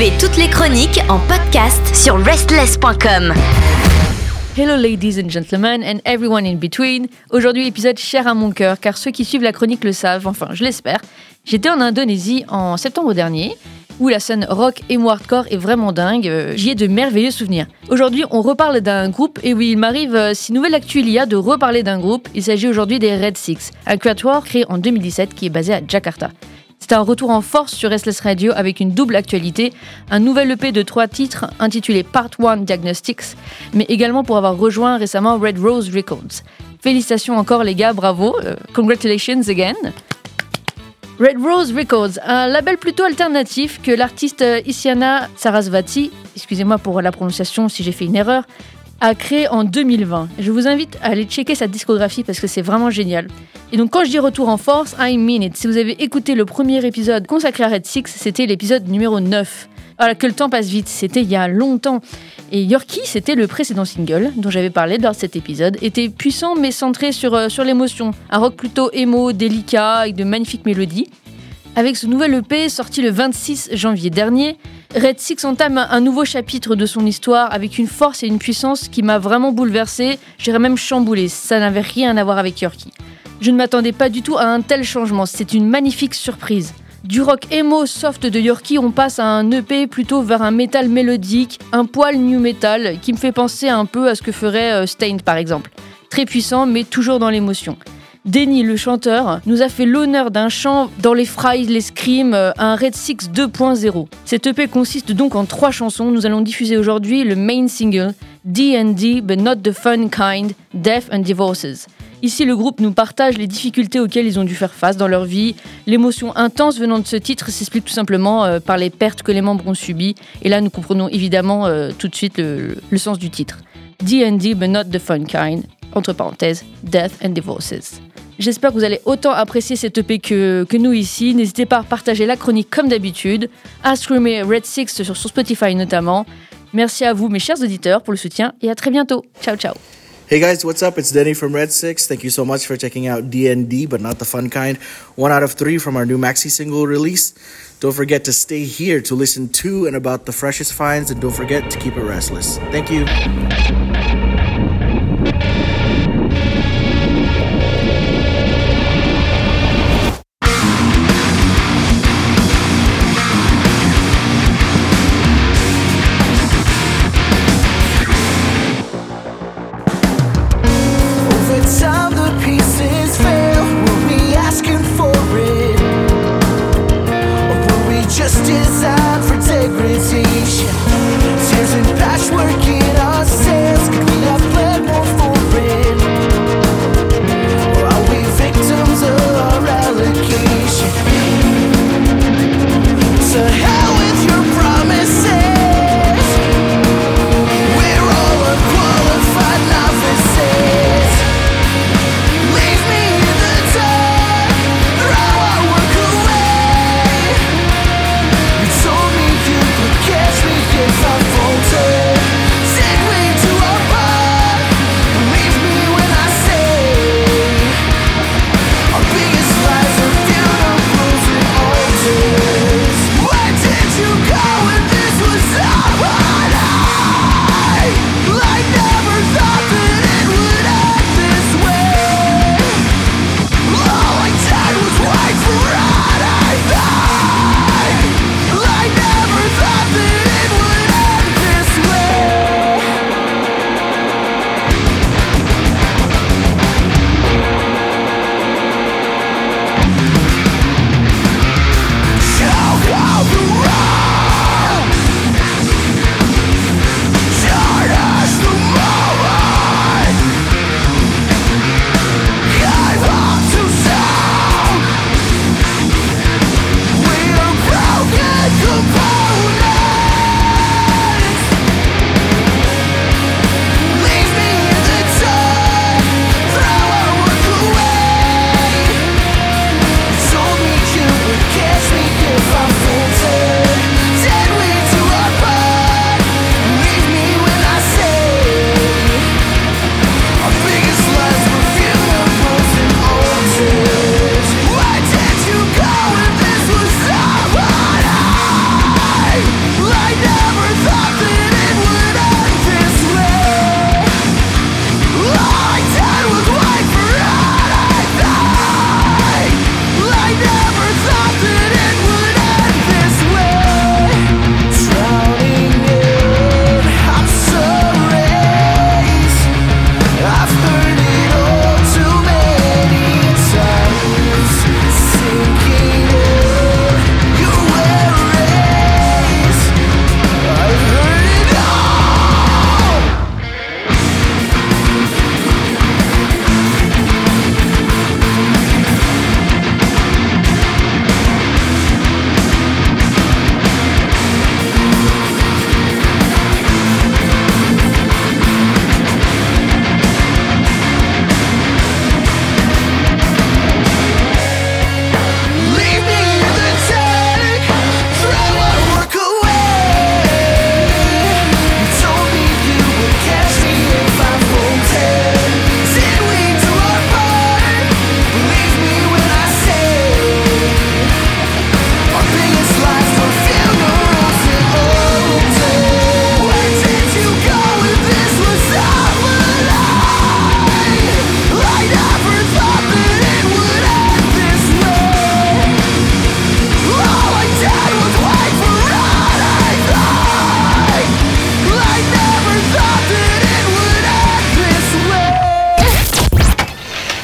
Toutes les chroniques en podcast sur restless.com. Hello ladies and gentlemen and everyone in between. Aujourd'hui épisode cher à mon cœur car ceux qui suivent la chronique le savent, enfin je l'espère. J'étais en Indonésie en septembre dernier où la scène rock et hardcore est vraiment dingue. Euh, j'y ai de merveilleux souvenirs. Aujourd'hui, on reparle d'un groupe, et oui, il m'arrive, euh, si nouvelle actu il y a, de reparler d'un groupe. Il s'agit aujourd'hui des Red Six, un quatuor créé en 2017 qui est basé à Jakarta. C'est un retour en force sur Restless Radio avec une double actualité, un nouvel EP de trois titres intitulé Part 1 Diagnostics, mais également pour avoir rejoint récemment Red Rose Records. Félicitations encore les gars, bravo, euh, congratulations again. Red Rose Records, un label plutôt alternatif que l'artiste Isyana Sarasvati, excusez-moi pour la prononciation si j'ai fait une erreur, a créé en 2020. Je vous invite à aller checker sa discographie parce que c'est vraiment génial. Et donc quand je dis retour en force, I mean it. Si vous avez écouté le premier épisode consacré à Red Six, c'était l'épisode numéro 9. Voilà que le temps passe vite, c'était il y a longtemps. Et Yorkie, c'était le précédent single dont j'avais parlé de cet épisode, était puissant mais centré sur, euh, sur l'émotion. Un rock plutôt émo, délicat, avec de magnifiques mélodies. Avec ce nouvel EP sorti le 26 janvier dernier, Red Six entame un nouveau chapitre de son histoire avec une force et une puissance qui m'a vraiment bouleversé, j'irais même chamboulé. Ça n'avait rien à voir avec Yorkie. Je ne m'attendais pas du tout à un tel changement, c'est une magnifique surprise. Du rock emo soft de Yorkie, on passe à un EP plutôt vers un métal mélodique, un poil new metal qui me fait penser un peu à ce que ferait euh, Stained par exemple. Très puissant mais toujours dans l'émotion. Denny, le chanteur, nous a fait l'honneur d'un chant dans les fries, les screams, euh, un Red Six 2.0. Cette EP consiste donc en trois chansons. Nous allons diffuser aujourd'hui le main single, D&D but not the fun kind, Death and Divorces. Ici, le groupe nous partage les difficultés auxquelles ils ont dû faire face dans leur vie. L'émotion intense venant de ce titre s'explique tout simplement euh, par les pertes que les membres ont subies. Et là, nous comprenons évidemment euh, tout de suite le, sens du titre. D&D, but not the fun kind, entre parenthèses, Death and Divorces. J'espère que vous allez autant apprécier cette EP que, que nous ici. N'hésitez pas à partager la chronique comme d'habitude, à streamer Red Six sur, Spotify notamment. Merci à vous, mes chers auditeurs, pour le soutien et à très bientôt. Ciao, ciao. Hey guys, what's up? It's Denny from Red Six. Thank you so much for checking out DND, but not the fun kind. One out of three from our new maxi single release. Don't forget to stay here to listen to and about the freshest finds, and don't forget to keep it restless. Thank you.